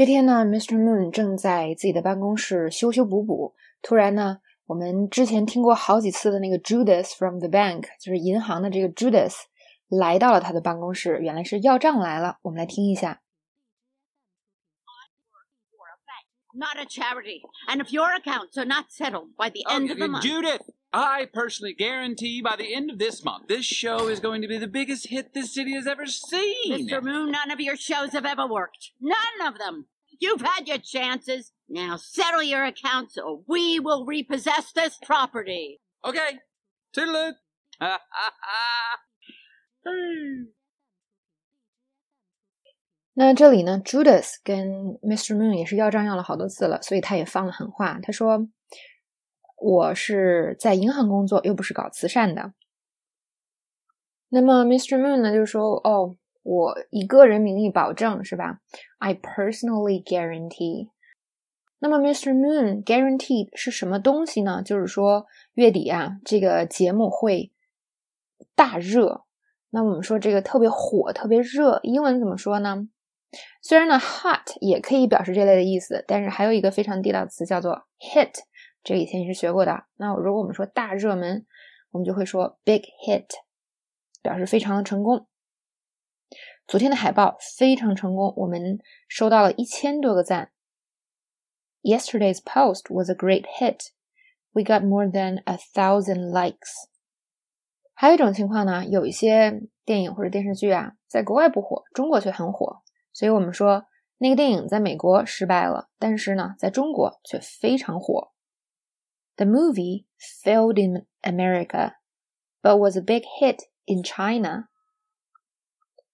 这天呢，Mr. Moon 正在自己的办公室修修补补。突然呢，我们之前听过好几次的那个 Judas from the bank，就是银行的这个 Judas，来到了他的办公室。原来是要账来了。我们来听一下。Not a charity, and if your accounts are not settled by the end of the month, Judith, I personally guarantee by the end of this month, this show is going to be the biggest hit this city has ever seen. Mr. Moon, none of your shows have ever worked. None of them. You've had your chances. Now settle your accounts or we will repossess this property. Okay. Toodaloo. Ha ha ha. 那这里呢，Judas 跟 Mr. Moon 也是要账要了好多次了，所以他也放了狠话。他说：“ 我是在银行工作，又不是搞慈善的。”那么 Mr. Moon 呢，就是说：“哦，我以个人名义保证，是吧？I personally guarantee。”那么 Mr. Moon guarantee 是什么东西呢？就是说月底啊，这个节目会大热。那我们说这个特别火、特别热，英文怎么说呢？虽然呢，hot 也可以表示这类的意思，但是还有一个非常地道的词叫做 hit，这个以前也是学过的。那如果我们说大热门，我们就会说 big hit，表示非常的成功。昨天的海报非常成功，我们收到了一千多个赞。Yesterday's post was a great hit. We got more than a thousand likes. 还有一种情况呢，有一些电影或者电视剧啊，在国外不火，中国却很火。所以我们说，那个电影在美国失败了，但是呢，在中国却非常火。The movie failed in America, but was a big hit in China.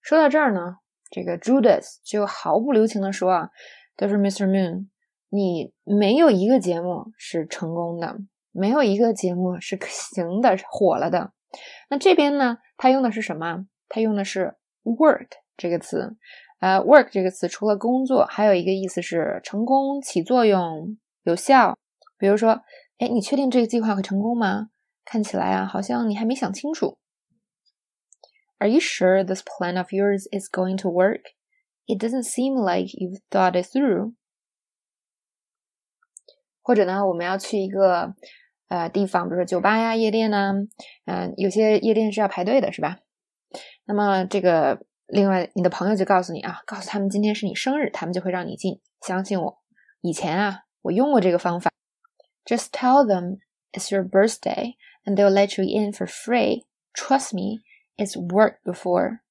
说到这儿呢，这个 Judas 就毫不留情的说啊，都是 Mr. Moon，你没有一个节目是成功的，没有一个节目是行的火了的。那这边呢，他用的是什么？他用的是 work 这个词。呃，work 这个词除了工作，还有一个意思是成功、起作用、有效。比如说，哎，你确定这个计划会成功吗？看起来啊，好像你还没想清楚。Are you sure this plan of yours is going to work? It doesn't seem like you've thought it through. 或者呢，我们要去一个呃地方，比如说酒吧呀、夜店呐，嗯，有些夜店是要排队的，是吧？那么这个。另外，你的朋友就告诉你啊，告诉他们今天是你生日，他们就会让你进。相信我，以前啊，我用过这个方法。Just tell them it's your birthday, and they'll let you in for free. Trust me, it's worked before.